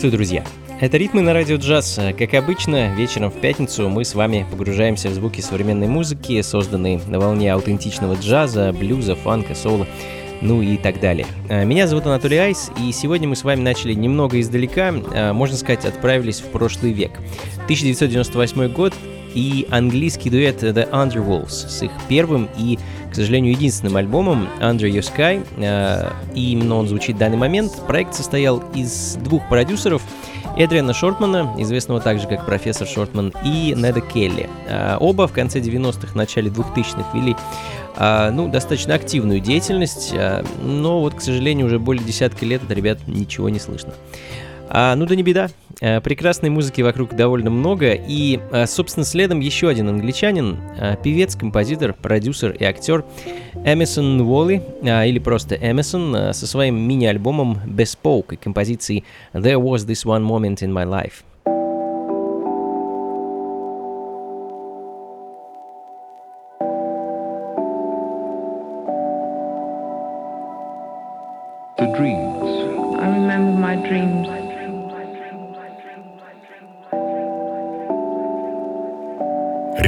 Приветствую, друзья! Это «Ритмы на радио джаз». Как обычно, вечером в пятницу мы с вами погружаемся в звуки современной музыки, созданные на волне аутентичного джаза, блюза, фанка, соло, ну и так далее. Меня зовут Анатолий Айс, и сегодня мы с вами начали немного издалека, можно сказать, отправились в прошлый век. 1998 год и английский дуэт The Underwolves с их первым и к сожалению, единственным альбомом Under Your Sky, э, и именно он звучит в данный момент. Проект состоял из двух продюсеров, Эдриана Шортмана, известного также как профессор Шортман, и Неда Келли. Э, оба в конце 90-х, начале 2000-х вели э, ну, достаточно активную деятельность, но вот, к сожалению, уже более десятка лет от ребят ничего не слышно. А, ну да не беда. А, прекрасной музыки вокруг довольно много. И, а, собственно, следом еще один англичанин, а, певец, композитор, продюсер и актер Эмисон Уолли, а, или просто Эмисон, а, со своим мини-альбомом Bespoke и композицией There Was This One Moment in My Life.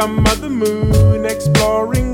some other moon, exploring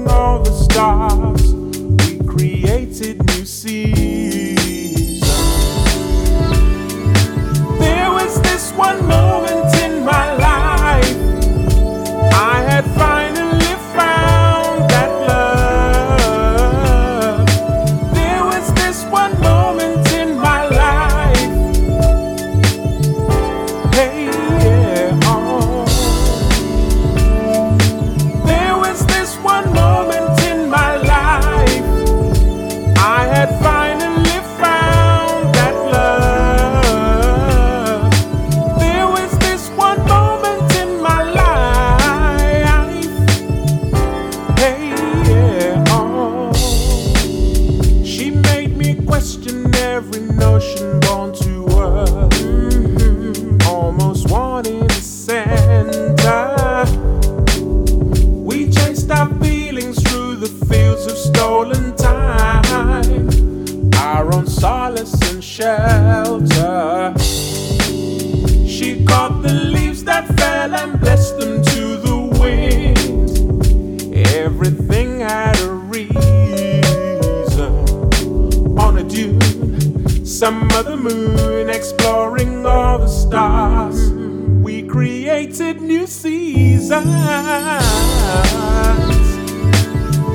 some other moon, exploring all the stars. We created new seasons.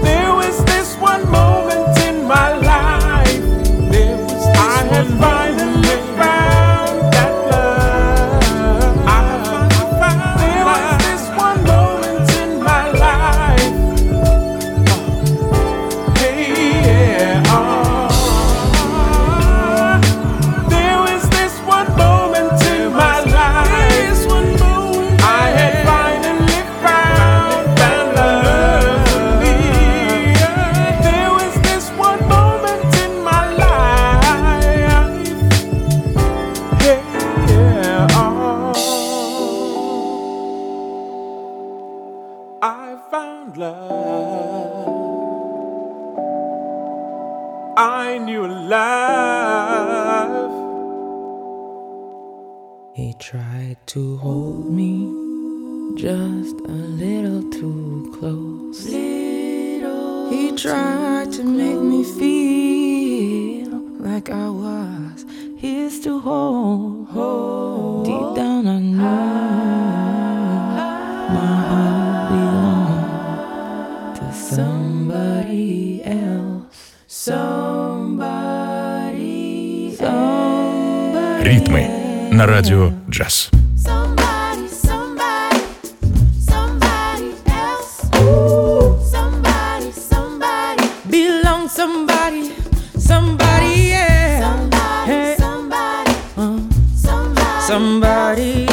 There was this one moment in my life. somebody.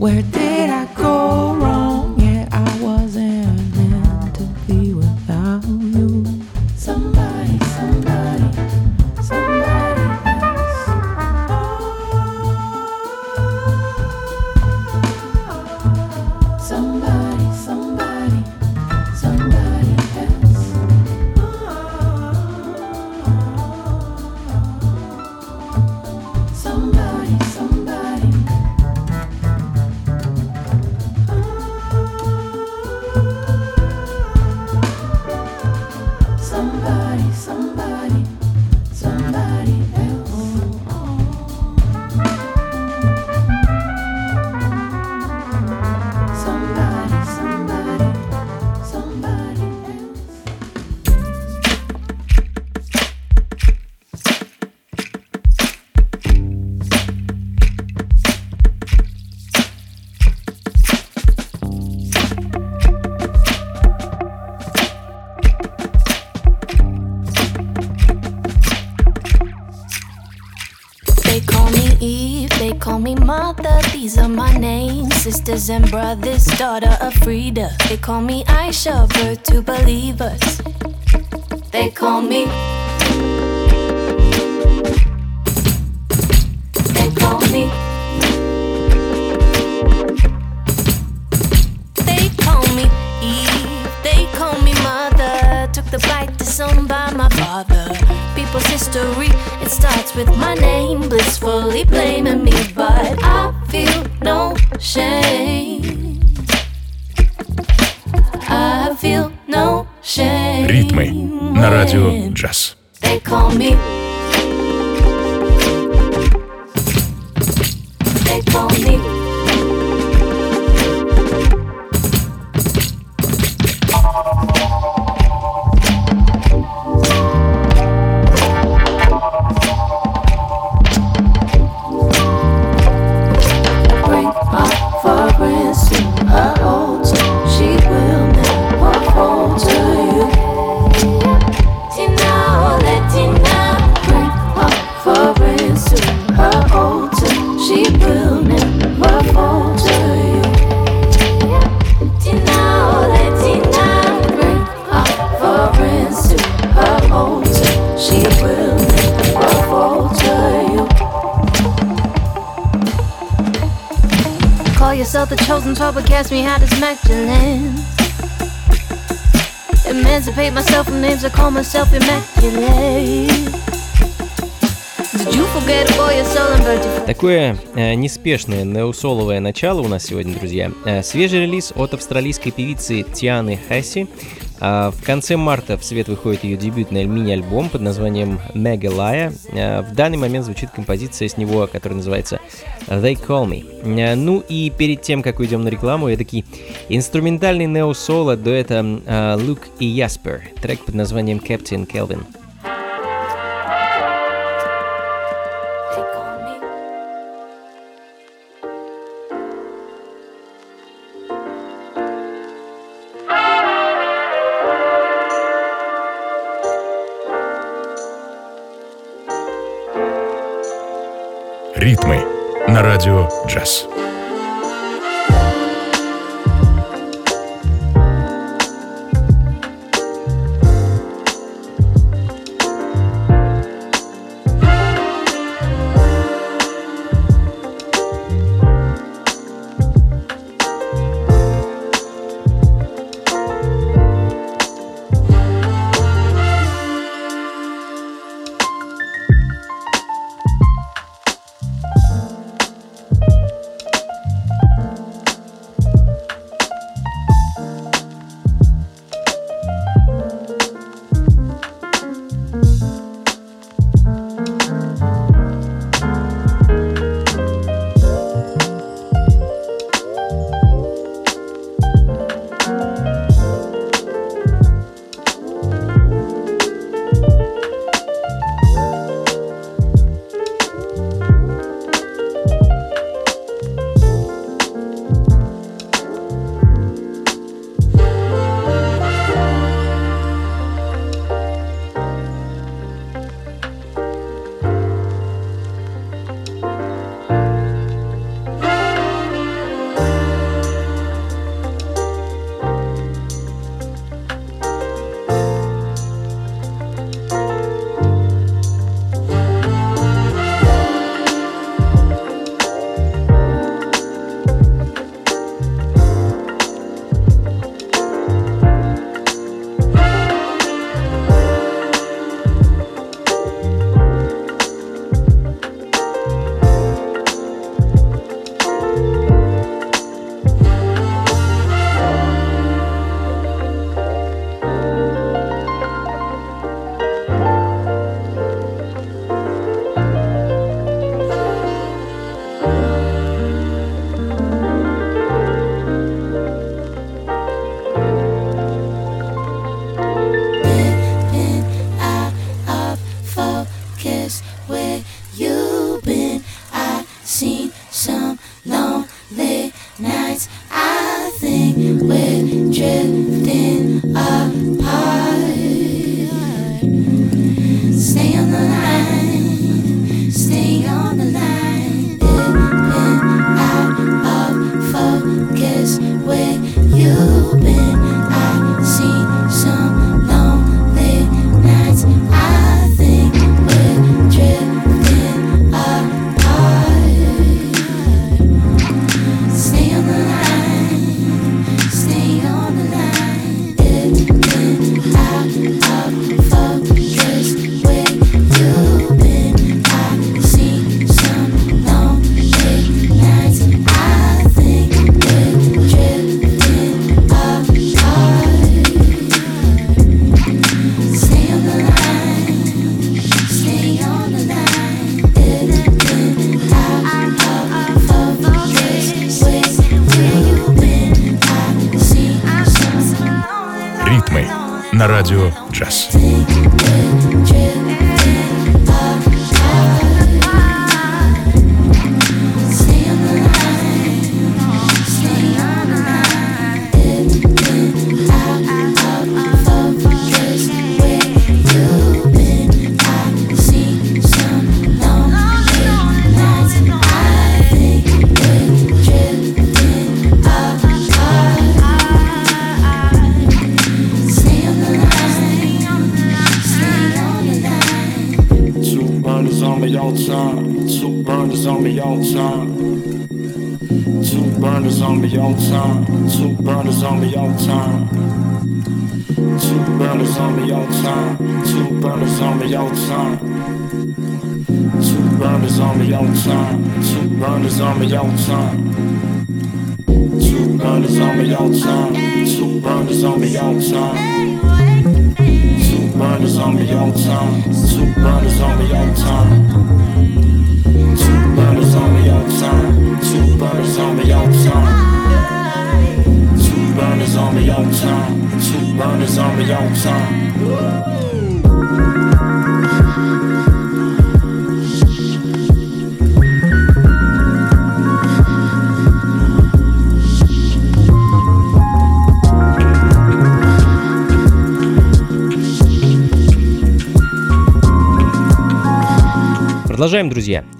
Where did I go? Sisters and brothers, daughter of Frida. They call me Aisha, birth to believers. They call me. They call me. They call me Eve, they call me Mother. Took the bite disowned by my father. People's history, it starts with my name, blissfully blaming me, Ритмы на радио джаз. They call me. Bird you Такое э, неспешное неосоловое начало у нас сегодня, друзья. Э, свежий релиз от австралийской певицы Тианы Хасси. А, в конце марта в свет выходит ее дебютный мини-альбом под названием Laya. Э, в данный момент звучит композиция с него, которая называется They Call Me. Э, ну и перед тем, как уйдем на рекламу, я такой инструментальный нео-соло дуэта э, Люк и Яспер. Трек под названием Captain Kelvin. Ритмы на радио джаз.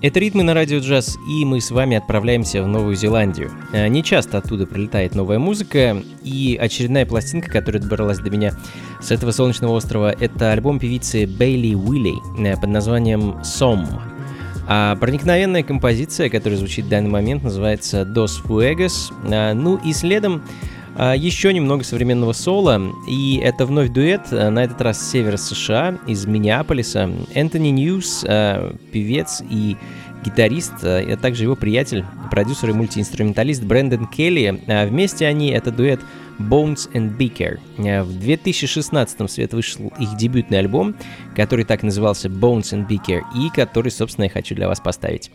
Это «Ритмы на радио джаз», и мы с вами отправляемся в Новую Зеландию. Э, не часто оттуда прилетает новая музыка, и очередная пластинка, которая добралась до меня с этого солнечного острова, это альбом певицы Бейли Уилли э, под названием «Сом». А проникновенная композиция, которая звучит в данный момент, называется «Dos Fuegos». Э, ну и следом еще немного современного соула, и это вновь дуэт, э, на этот раз с севера США, из Миннеаполиса. Энтони Ньюс, э, певец и гитарист, а также его приятель, продюсер и мультиинструменталист Брэндон Келли. Вместе они, это дуэт Bones and Beaker. В 2016-м свет вышел их дебютный альбом, который так назывался Bones and Beaker, и который, собственно, я хочу для вас поставить.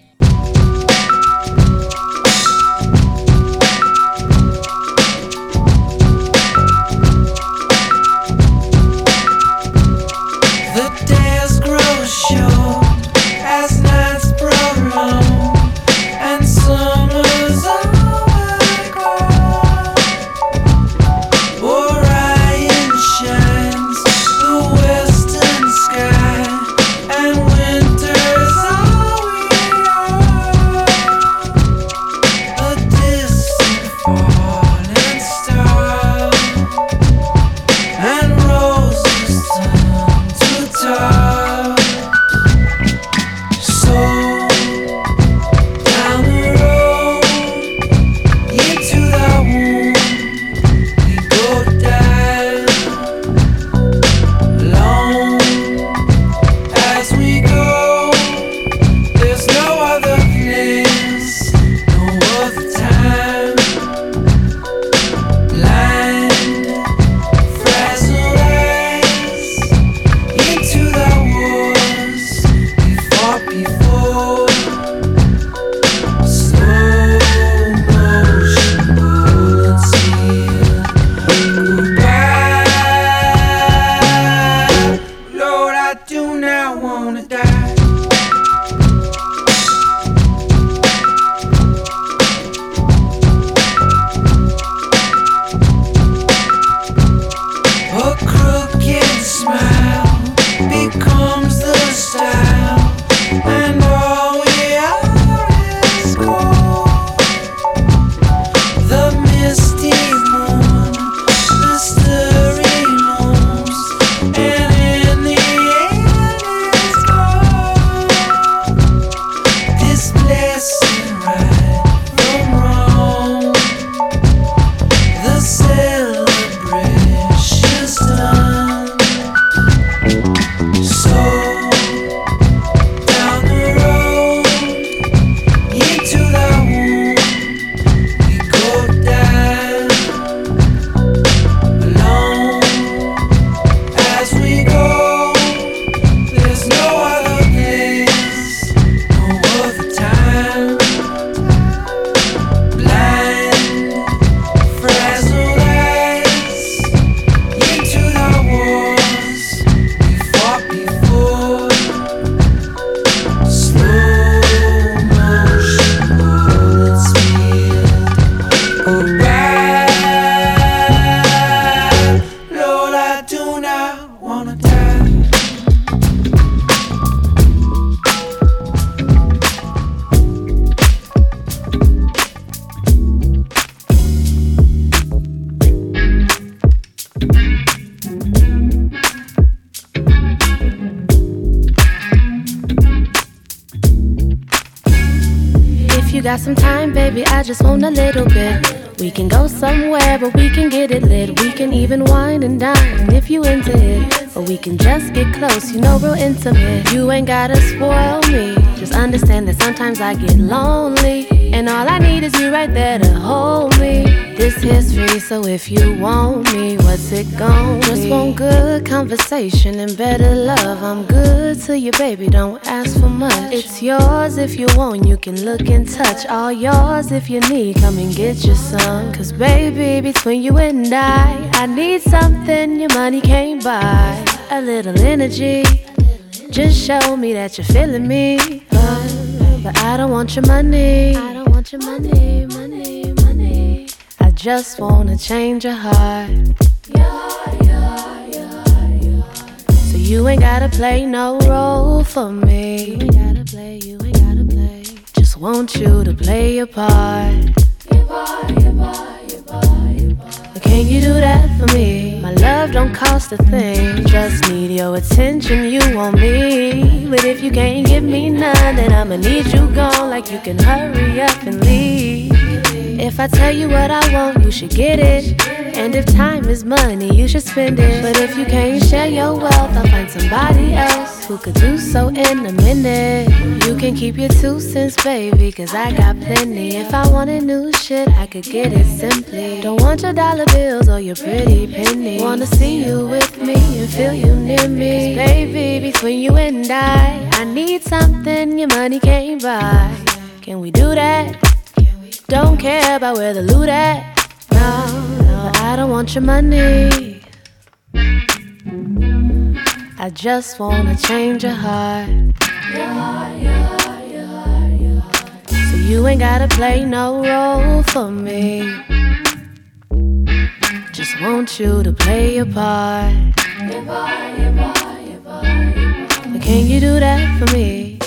Got some time, baby, I just want a little bit. We can go somewhere, but we can get it lit. We can even wine and dine if you into it. Or we can just get close, you know, real intimate. You ain't gotta spoil me. Just understand that sometimes I get lonely. And all I need is you right there to hold me. This here's free, so if you want me, what's it gon' be? Just want good conversation and better love. I'm good to you, baby, don't ask for much. It's yours if you want, you can look and touch. All yours if you need, come and get your some. Cause baby, between you and I, I need something your money can't buy. A little energy, just show me that you're feeling me. But, I don't want your money. I don't want your money, money, money. I just wanna change your heart. So you ain't gotta play no role for me. You ain't gotta play, you ain't gotta play. Just want you to play. Your part, your part, Can you do that for me? My love don't cost a thing. Just need your attention, you want me. But if you can't give me none, then I'ma need you gone. Like you can hurry up and leave. If I tell you what I want, you should get it. And if time is money, you should spend it. But if you can't share your wealth, I'll find somebody else who could do so in a minute. You can keep your two cents, baby, cause I got plenty. If I wanted new shit, I could get it simply. Don't want your dollar bills or your pretty penny. Wanna see you with me and feel you near me. Cause baby, between you and I, I need something your money can't buy. Can we do that? Don't care about where the loot at. No, no, I don't want your money. I just wanna change your heart. So you ain't gotta play no role for me. Just want you to play your part. Can you do that for me?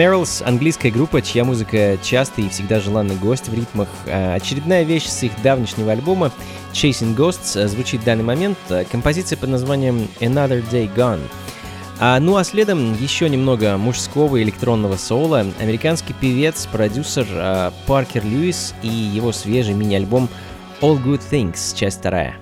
Ephemerals — английская группа, чья музыка частый и всегда желанный гость в ритмах. Э, очередная вещь с их давнешнего альбома Chasing Ghosts звучит в данный момент. Композиция под названием Another Day Gone. А, ну а следом еще немного мужского электронного соула. Американский певец, продюсер Паркер Льюис и его свежий мини-альбом All Good Things, часть вторая.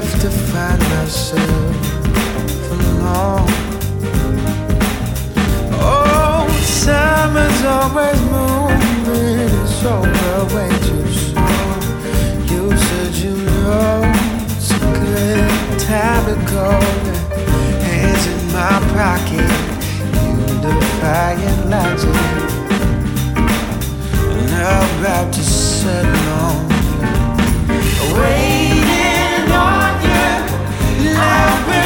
left to find myself alone. Oh, summer's always moving, it's over way too soon. You said you know it's a good time to go. Hands in my pocket, you defying logic. And about to settle on. Away now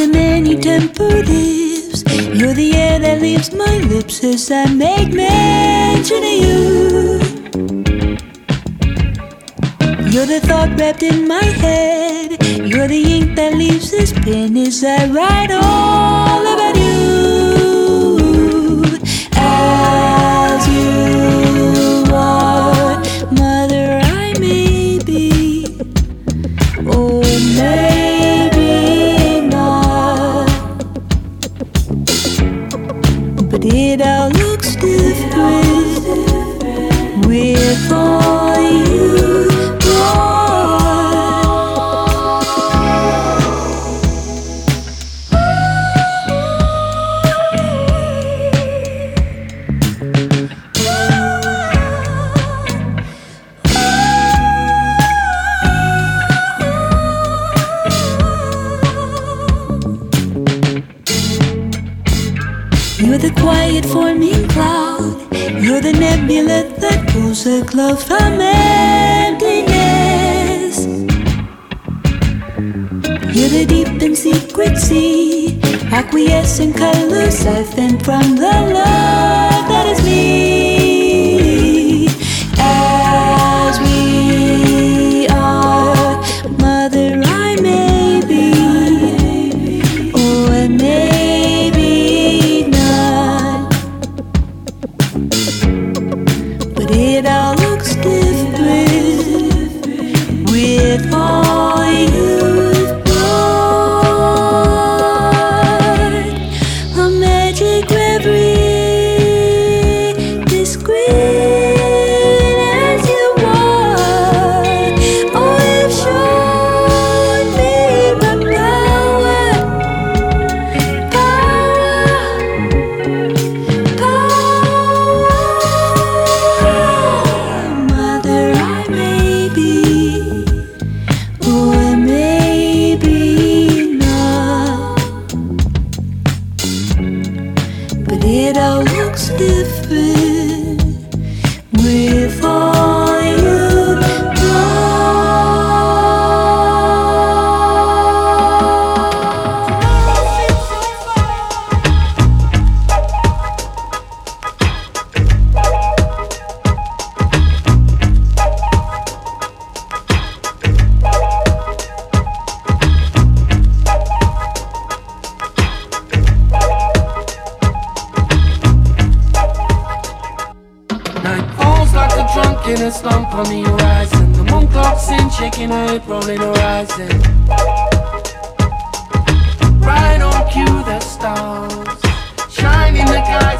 the many tempered lips. You're the air that leaves my lips as I make mention of you. Wrapped in my head. You're the ink that leaves this pen as I write all Acquiesce in colorless life, from the love that is me.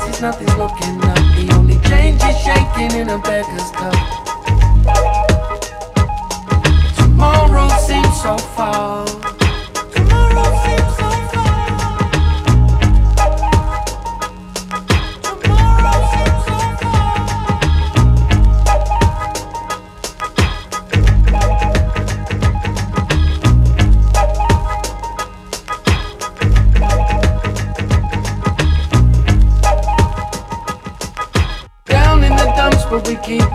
Galaxies. Nothing's looking up. The only change is shaking in a beggar's cup. Tomorrow seems so far.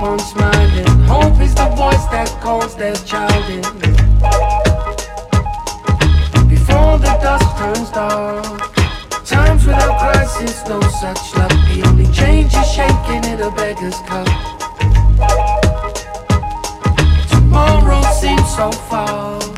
On smiling. Hope is the voice that calls their child in. Before the dust turns dark, times without crisis, no such luck. The only change is shaking in a beggar's cup. Tomorrow seems so far.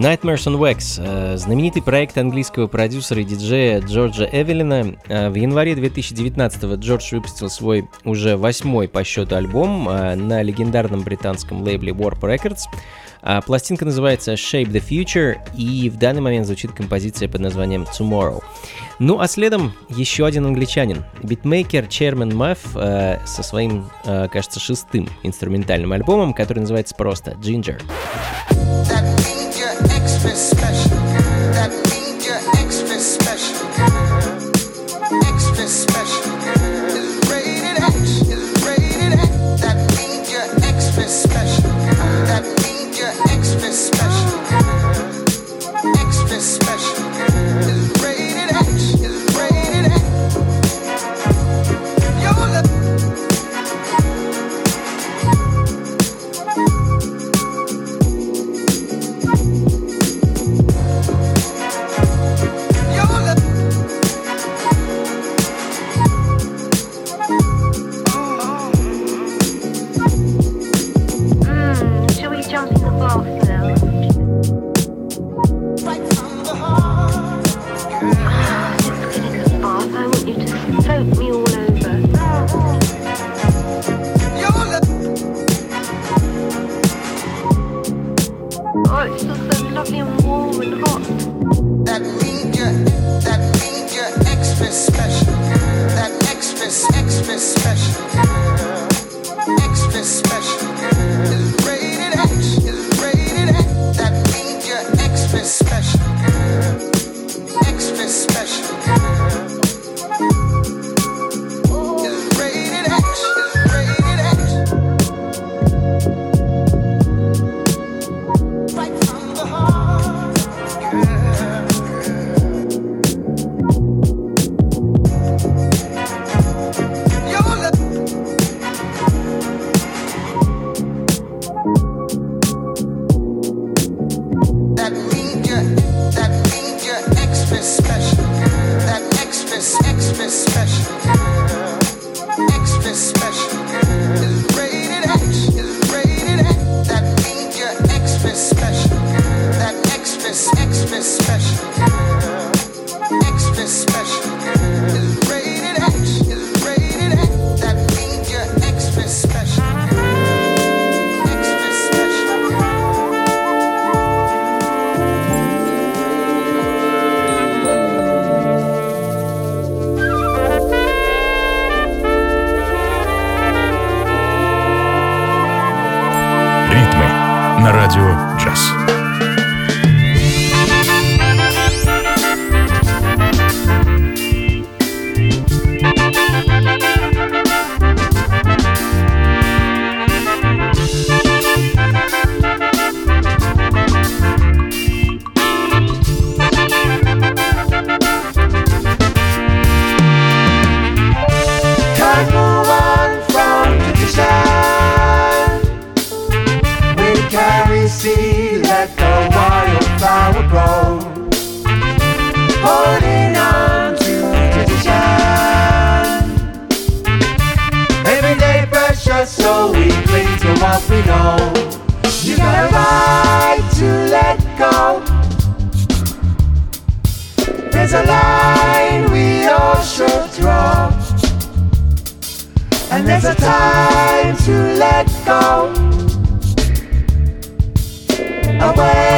Nightmares on Wax э, – знаменитый проект английского продюсера и диджея Джорджа Эвелина. Э, В январе 2019-го Джордж выпустил свой уже восьмой по счету альбом э, на легендарном британском лейбле Warp Records. А Пластинка называется Shape the Future, и в данный момент звучит композиция под названием Tomorrow. Ну а следом еще один англичанин, битмейкер Chairman Muff э, со своим, э, кажется, шестым инструментальным альбомом, который называется просто Ginger. That you're extra extra. you know you got a right to let go. There's a line we all should draw, and there's a time to let go. Away.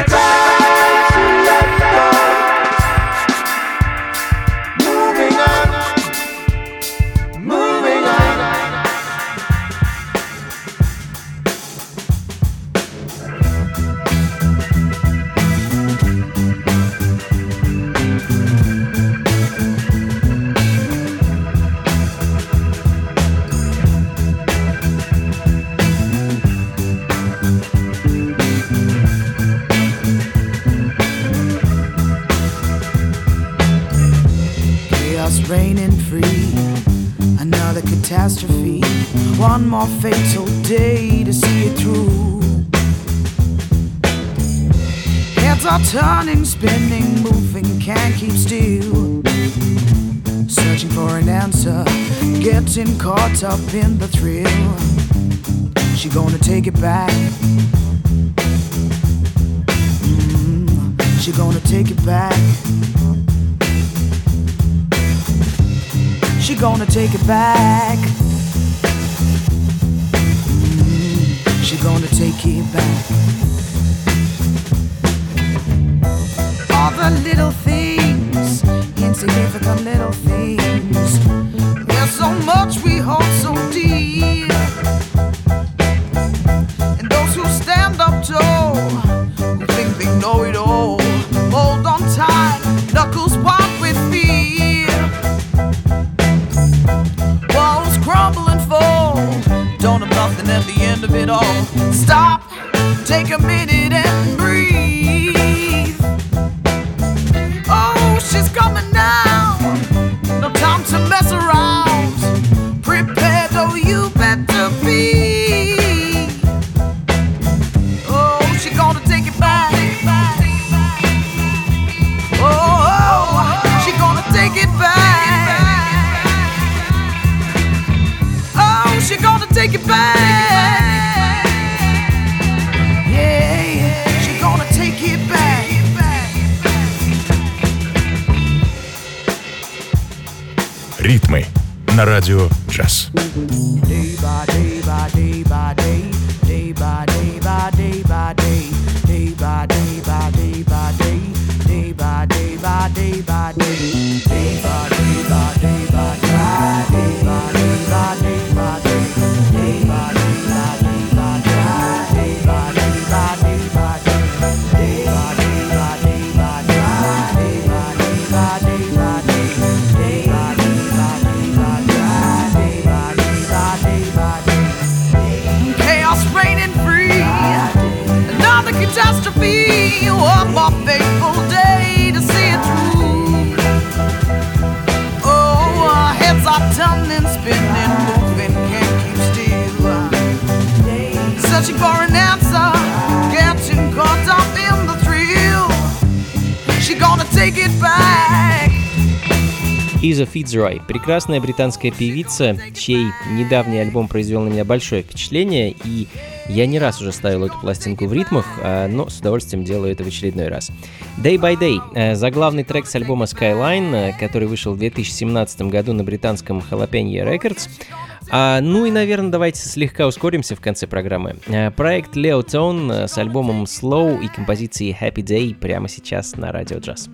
It's fatal day to see it through. Heads are turning, spinning, moving, can't keep still. Searching for an answer, getting caught up in the thrill. She gonna take it back. Mm, she gonna take it back. She gonna take it back. Cause you're gonna take it back. All the little things, insignificant little things. There's so much we hold. take a minute. Фитцрой, прекрасная британская певица, чей недавний альбом произвел на меня большое впечатление, и я не раз уже ставил эту пластинку в ритмах, а, но с удовольствием делаю это в очередной раз. Day by Day э, – заглавный трек с альбома Skyline, э, который вышел в 2017 году на британском Jalapeno Records. А, ну и, наверное, давайте слегка ускоримся в конце программы. Э, проект Leo Tone с альбомом Slow и композицией Happy Day прямо сейчас на Радио Джаз.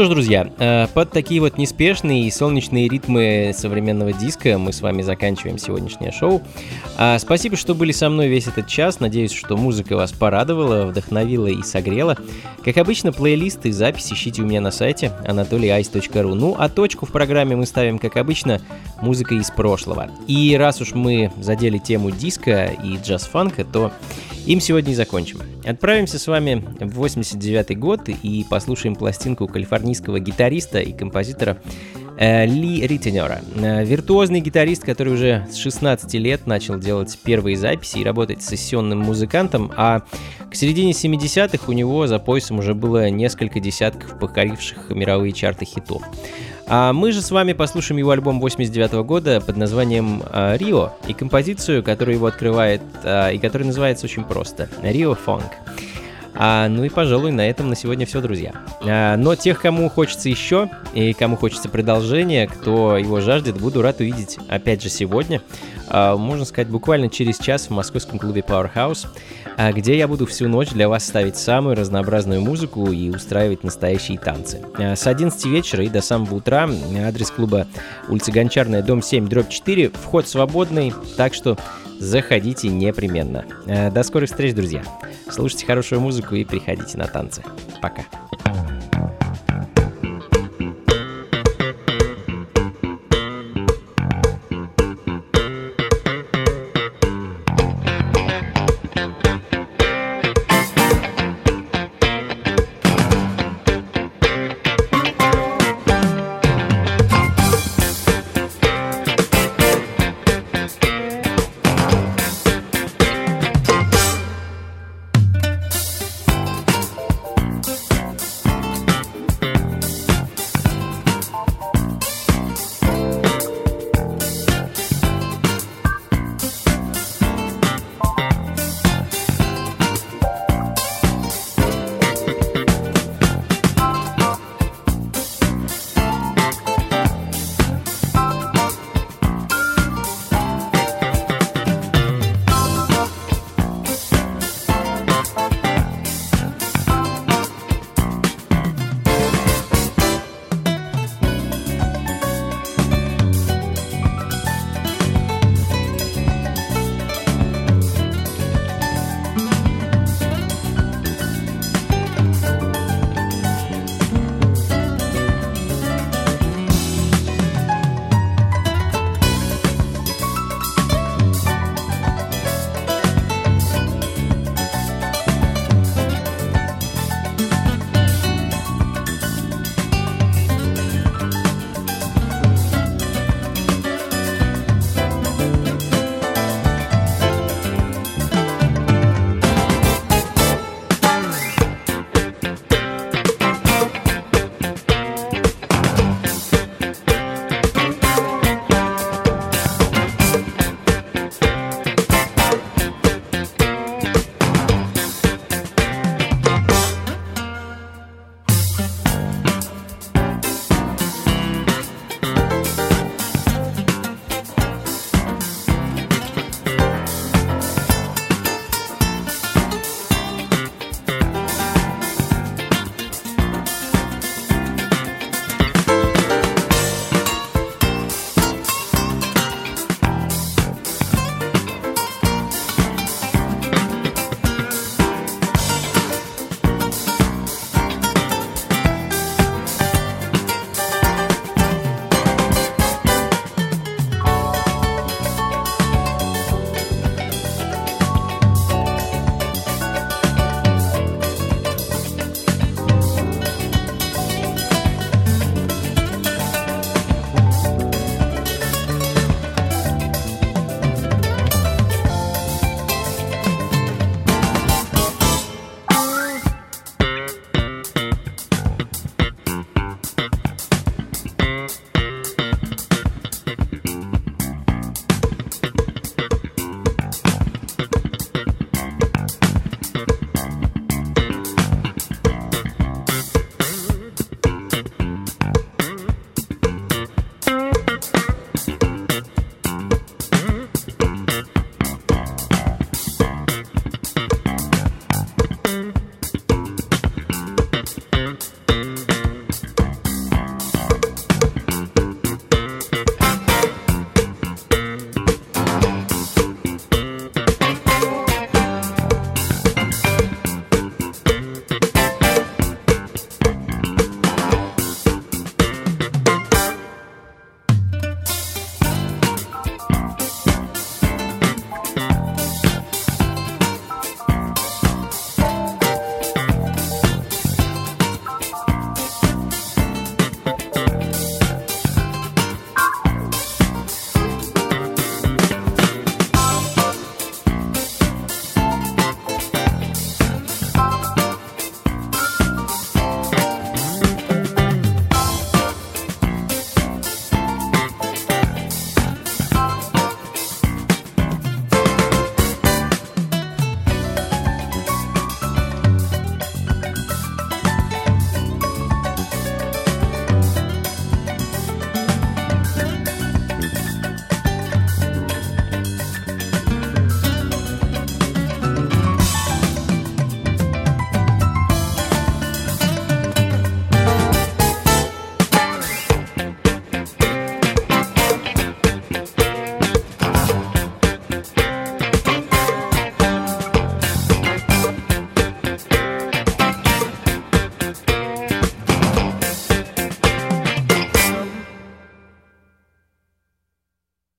Что ж, друзья, э, под такие вот неспешные и солнечные ритмы современного диска мы с вами заканчиваем сегодняшнее шоу. А, спасибо, что были со мной весь этот час. Надеюсь, что музыка вас порадовала, вдохновила и согрела. Как обычно, плейлисты и записи ищите у меня на сайте anatolyice.ru. Ну, а точку в программе мы ставим, как обычно, музыка из прошлого. И раз уж мы задели тему диска и джаз-фанка, то им сегодня и закончим. Отправимся с вами в 89 год и послушаем пластинку калифорнийского гитариста и композитора Ли Риттенера. Э, виртуозный гитарист, который уже с 16 лет начал делать первые записи и работать сессионным музыкантом, а к середине 70-х у него за поясом уже было несколько десятков покоривших мировые чарты хитов. А мы же с вами послушаем его альбом 89 года под названием а, «Рио» и композицию, которую его открывает, и которая называется очень просто «Рио Фонг». А, ну и, пожалуй, на этом на сегодня все, друзья. А, но тех, кому хочется еще и кому хочется продолжения, кто его жаждет, буду рад увидеть опять же сегодня. А, можно сказать, буквально через час в московском клубе Powerhouse, а, где я буду всю ночь для вас ставить самую разнообразную музыку и устраивать настоящие танцы. А, с 11 вечера и до самого утра адрес клуба улица Гончарная, дом 7, дробь 4, вход свободный, так что заходите непременно. До скорых встреч, друзья. Слушайте хорошую музыку и приходите на танцы. Пока.